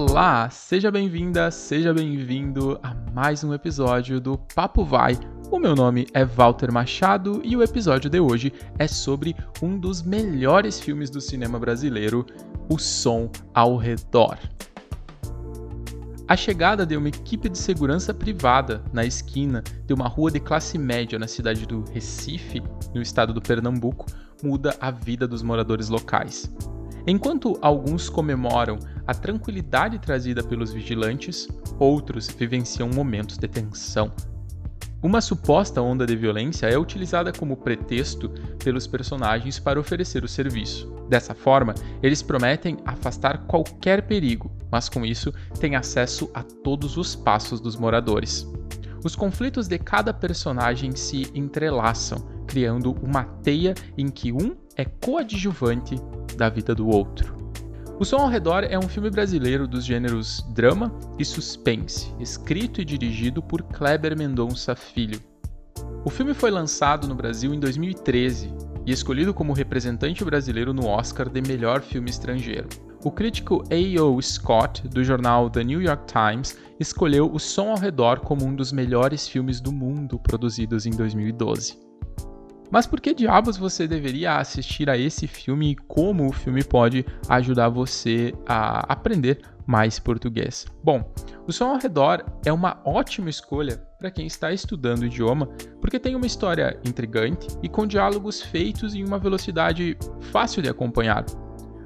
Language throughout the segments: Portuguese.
Olá, seja bem-vinda, seja bem-vindo a mais um episódio do Papo Vai. O meu nome é Walter Machado e o episódio de hoje é sobre um dos melhores filmes do cinema brasileiro, O Som ao Redor. A chegada de uma equipe de segurança privada na esquina de uma rua de classe média na cidade do Recife, no estado do Pernambuco, muda a vida dos moradores locais. Enquanto alguns comemoram a tranquilidade trazida pelos vigilantes, outros vivenciam momentos de tensão. Uma suposta onda de violência é utilizada como pretexto pelos personagens para oferecer o serviço. Dessa forma, eles prometem afastar qualquer perigo, mas com isso têm acesso a todos os passos dos moradores. Os conflitos de cada personagem se entrelaçam, criando uma teia em que um é coadjuvante da vida do outro. O Som ao Redor é um filme brasileiro dos gêneros drama e suspense, escrito e dirigido por Kleber Mendonça Filho. O filme foi lançado no Brasil em 2013 e escolhido como representante brasileiro no Oscar de melhor filme estrangeiro. O crítico A.O. Scott, do jornal The New York Times, escolheu O Som ao Redor como um dos melhores filmes do mundo produzidos em 2012. Mas por que diabos você deveria assistir a esse filme e como o filme pode ajudar você a aprender mais português? Bom, O Som ao Redor é uma ótima escolha para quem está estudando o idioma, porque tem uma história intrigante e com diálogos feitos em uma velocidade fácil de acompanhar.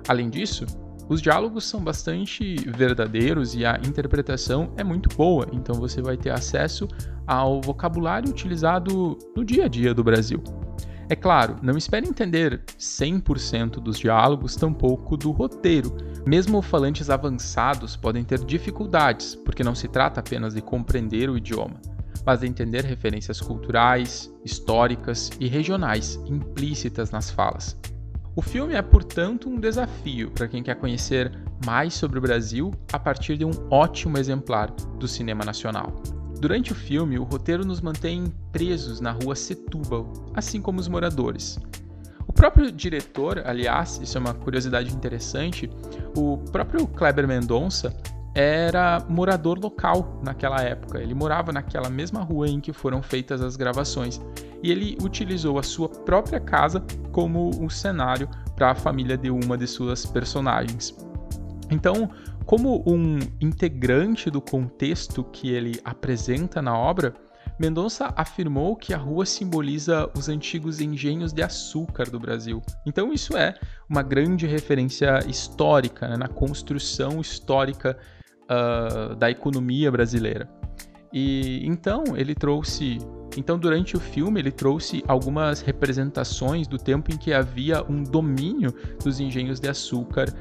Além disso, os diálogos são bastante verdadeiros e a interpretação é muito boa, então você vai ter acesso ao vocabulário utilizado no dia a dia do Brasil. É claro, não espere entender 100% dos diálogos, tampouco do roteiro. Mesmo falantes avançados podem ter dificuldades, porque não se trata apenas de compreender o idioma, mas de entender referências culturais, históricas e regionais implícitas nas falas. O filme é, portanto, um desafio para quem quer conhecer mais sobre o Brasil a partir de um ótimo exemplar do cinema nacional. Durante o filme, o roteiro nos mantém presos na rua Setúbal, assim como os moradores. O próprio diretor, aliás, isso é uma curiosidade interessante, o próprio Kleber Mendonça era morador local naquela época. Ele morava naquela mesma rua em que foram feitas as gravações e ele utilizou a sua própria casa como um cenário para a família de uma de suas personagens. Então, como um integrante do contexto que ele apresenta na obra, Mendonça afirmou que a rua simboliza os antigos engenhos de açúcar do Brasil. Então, isso é uma grande referência histórica né, na construção histórica uh, da economia brasileira. E então ele trouxe, então durante o filme ele trouxe algumas representações do tempo em que havia um domínio dos engenhos de açúcar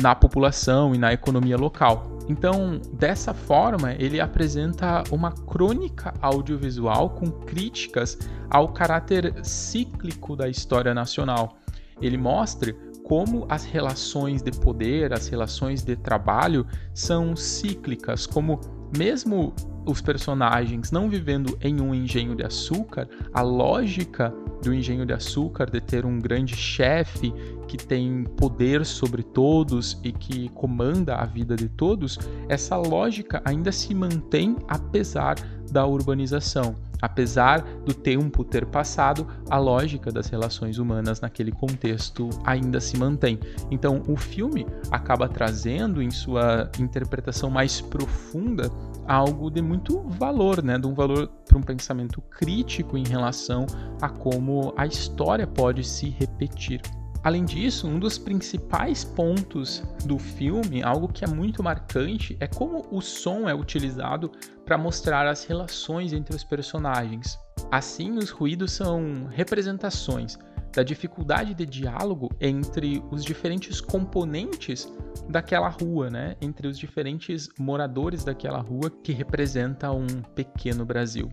na população e na economia local. Então, dessa forma, ele apresenta uma crônica audiovisual com críticas ao caráter cíclico da história nacional. Ele mostra como as relações de poder, as relações de trabalho são cíclicas, como mesmo os personagens não vivendo em um engenho de açúcar, a lógica do engenho de açúcar de ter um grande chefe que tem poder sobre todos e que comanda a vida de todos, essa lógica ainda se mantém apesar da urbanização. Apesar do tempo ter passado, a lógica das relações humanas naquele contexto ainda se mantém. Então, o filme acaba trazendo em sua interpretação mais profunda algo de muito valor, né? De um valor para um pensamento crítico em relação a como a história pode se repetir. Além disso, um dos principais pontos do filme, algo que é muito marcante, é como o som é utilizado para mostrar as relações entre os personagens. Assim, os ruídos são representações da dificuldade de diálogo entre os diferentes componentes daquela rua, né? Entre os diferentes moradores daquela rua que representa um pequeno Brasil.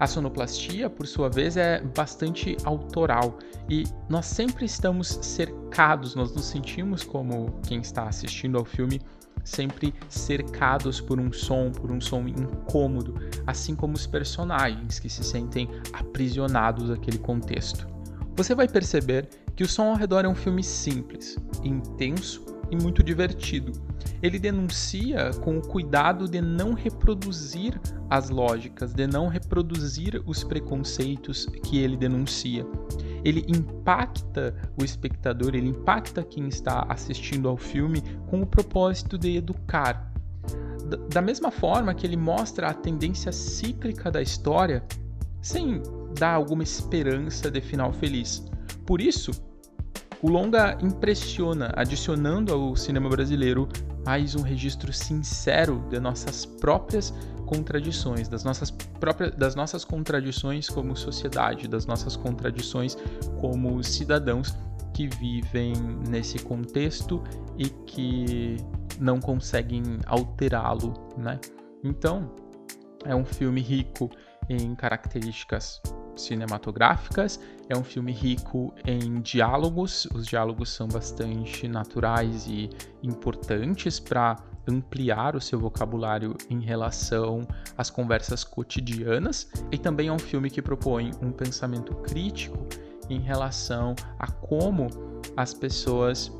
A sonoplastia, por sua vez, é bastante autoral e nós sempre estamos cercados, nós nos sentimos como quem está assistindo ao filme sempre cercados por um som, por um som incômodo, assim como os personagens que se sentem aprisionados naquele contexto. Você vai perceber que o som ao redor é um filme simples, intenso e muito divertido. Ele denuncia com o cuidado de não reproduzir as lógicas, de não reproduzir os preconceitos que ele denuncia. Ele impacta o espectador, ele impacta quem está assistindo ao filme com o propósito de educar. Da mesma forma que ele mostra a tendência cíclica da história, sem dar alguma esperança de final feliz. Por isso, o longa impressiona, adicionando ao cinema brasileiro mais um registro sincero de nossas próprias contradições, das nossas próprias das nossas contradições como sociedade, das nossas contradições como cidadãos que vivem nesse contexto e que não conseguem alterá-lo, né? Então, é um filme rico em características cinematográficas. É um filme rico em diálogos, os diálogos são bastante naturais e importantes para ampliar o seu vocabulário em relação às conversas cotidianas. E também é um filme que propõe um pensamento crítico em relação a como as pessoas.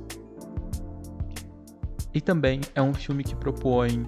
E também é um filme que propõe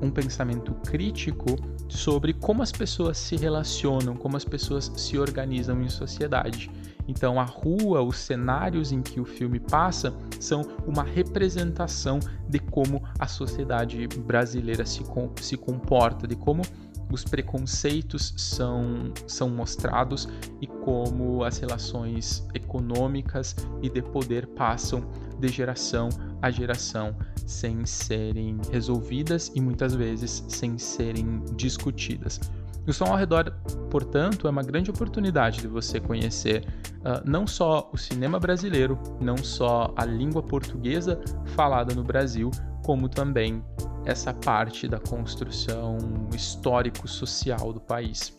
um pensamento crítico sobre como as pessoas se relacionam, como as pessoas se organizam em sociedade. Então, a rua, os cenários em que o filme passa são uma representação de como a sociedade brasileira se, com, se comporta, de como os preconceitos são, são mostrados e como as relações econômicas e de poder passam de geração a geração sem serem resolvidas e muitas vezes sem serem discutidas. O som ao redor, portanto, é uma grande oportunidade de você conhecer uh, não só o cinema brasileiro, não só a língua portuguesa falada no Brasil, como também essa parte da construção histórico-social do país.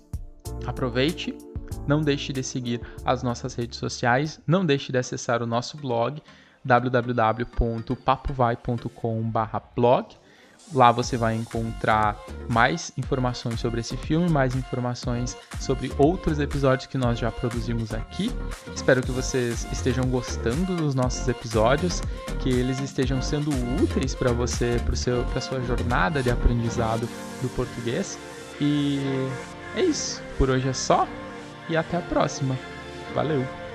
Aproveite, não deixe de seguir as nossas redes sociais, não deixe de acessar o nosso blog www.papovai.com/blog. Lá você vai encontrar mais informações sobre esse filme, mais informações sobre outros episódios que nós já produzimos aqui. Espero que vocês estejam gostando dos nossos episódios, que eles estejam sendo úteis para você, para sua jornada de aprendizado do português. E é isso. Por hoje é só e até a próxima. Valeu!